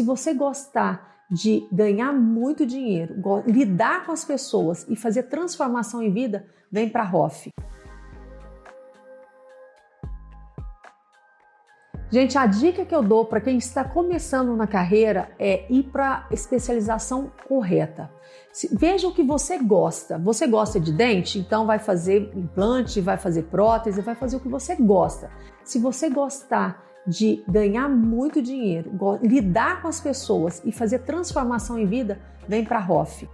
Se você gostar de ganhar muito dinheiro, lidar com as pessoas e fazer transformação em vida, vem para a ROF. Gente, a dica que eu dou para quem está começando na carreira é ir para especialização correta. Veja o que você gosta. Você gosta de dente? Então vai fazer implante, vai fazer prótese, vai fazer o que você gosta. Se você gostar de ganhar muito dinheiro, lidar com as pessoas e fazer transformação em vida, vem para a ROF.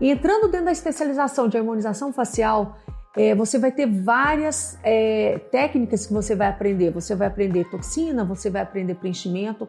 entrando dentro da especialização de harmonização facial, é, você vai ter várias é, técnicas que você vai aprender. Você vai aprender toxina, você vai aprender preenchimento.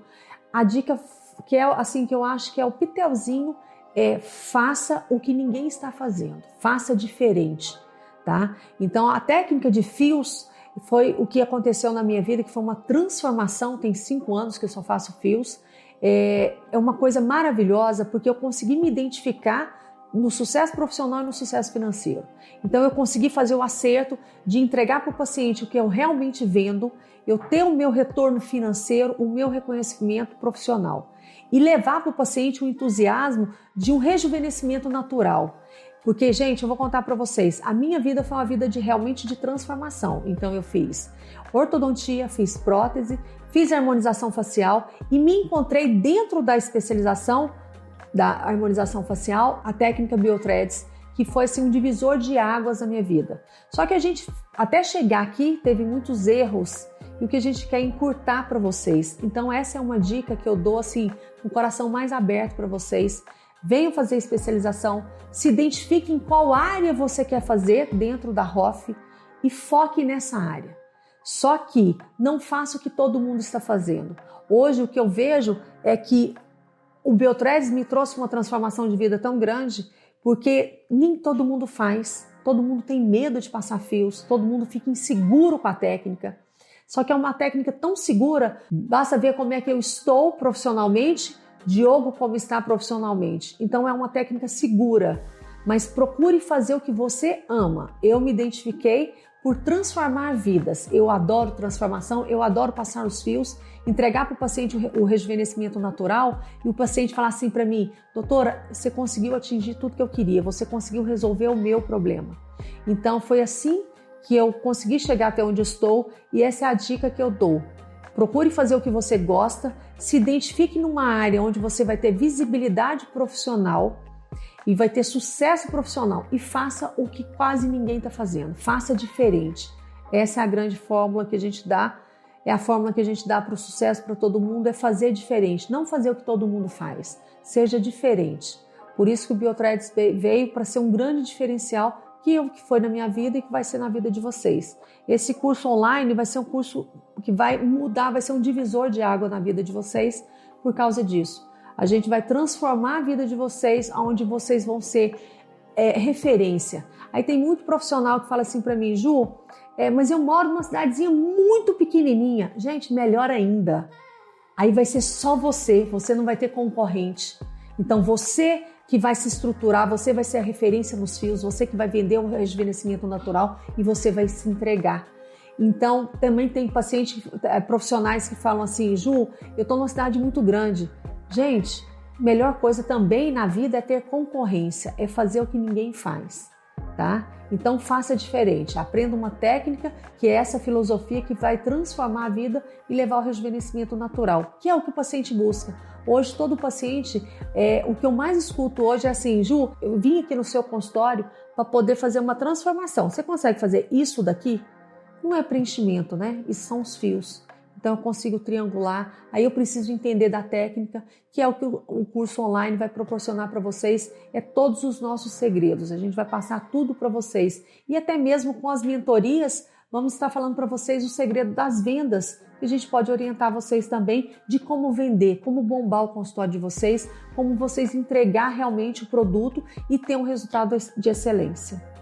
A dica que é assim que eu acho que é o pitelzinho é faça o que ninguém está fazendo, faça diferente, tá? Então a técnica de fios foi o que aconteceu na minha vida, que foi uma transformação. Tem cinco anos que eu só faço fios. É, é uma coisa maravilhosa porque eu consegui me identificar no sucesso profissional e no sucesso financeiro. Então eu consegui fazer o acerto de entregar para o paciente o que eu realmente vendo, eu ter o meu retorno financeiro, o meu reconhecimento profissional e levar para o paciente o entusiasmo de um rejuvenescimento natural. Porque, gente, eu vou contar para vocês, a minha vida foi uma vida de realmente de transformação. Então eu fiz ortodontia, fiz prótese, fiz harmonização facial e me encontrei dentro da especialização da harmonização facial, a técnica Biothreads, que foi assim, um divisor de águas na minha vida. Só que a gente, até chegar aqui, teve muitos erros e o que a gente quer encurtar para vocês. Então, essa é uma dica que eu dou assim, com o coração mais aberto para vocês venham fazer especialização, se identifique em qual área você quer fazer dentro da ROF e foque nessa área. Só que não faça o que todo mundo está fazendo. Hoje o que eu vejo é que o Beltrades me trouxe uma transformação de vida tão grande porque nem todo mundo faz, todo mundo tem medo de passar fios, todo mundo fica inseguro com a técnica. Só que é uma técnica tão segura, basta ver como é que eu estou profissionalmente Diogo como está profissionalmente. Então é uma técnica segura, mas procure fazer o que você ama. Eu me identifiquei por transformar vidas. Eu adoro transformação, eu adoro passar os fios, entregar para o paciente o rejuvenescimento natural e o paciente falar assim para mim: doutora, você conseguiu atingir tudo que eu queria, você conseguiu resolver o meu problema. Então foi assim que eu consegui chegar até onde estou e essa é a dica que eu dou. Procure fazer o que você gosta, se identifique numa área onde você vai ter visibilidade profissional e vai ter sucesso profissional e faça o que quase ninguém está fazendo. Faça diferente. Essa é a grande fórmula que a gente dá. É a fórmula que a gente dá para o sucesso para todo mundo é fazer diferente, não fazer o que todo mundo faz. Seja diferente. Por isso que o Biotrades veio para ser um grande diferencial que, que foi na minha vida e que vai ser na vida de vocês. Esse curso online vai ser um curso que vai mudar, vai ser um divisor de água na vida de vocês por causa disso. A gente vai transformar a vida de vocês, onde vocês vão ser é, referência. Aí tem muito profissional que fala assim para mim, Ju, é, mas eu moro numa cidadezinha muito pequenininha. Gente, melhor ainda. Aí vai ser só você, você não vai ter concorrente. Então você que vai se estruturar, você vai ser a referência nos fios, você que vai vender o rejuvenescimento natural e você vai se entregar. Então, também tem pacientes é, profissionais que falam assim: Ju, eu estou numa cidade muito grande. Gente, melhor coisa também na vida é ter concorrência, é fazer o que ninguém faz tá? Então faça diferente, aprenda uma técnica que é essa filosofia que vai transformar a vida e levar ao rejuvenescimento natural, que é o que o paciente busca. Hoje todo paciente, é, o que eu mais escuto hoje é assim, Ju, eu vim aqui no seu consultório para poder fazer uma transformação. Você consegue fazer isso daqui? Não é preenchimento, né? Isso são os fios. Então eu consigo triangular. Aí eu preciso entender da técnica, que é o que o curso online vai proporcionar para vocês, é todos os nossos segredos. A gente vai passar tudo para vocês. E até mesmo com as mentorias, vamos estar falando para vocês o segredo das vendas, que a gente pode orientar vocês também de como vender, como bombar o consultório de vocês, como vocês entregar realmente o produto e ter um resultado de excelência.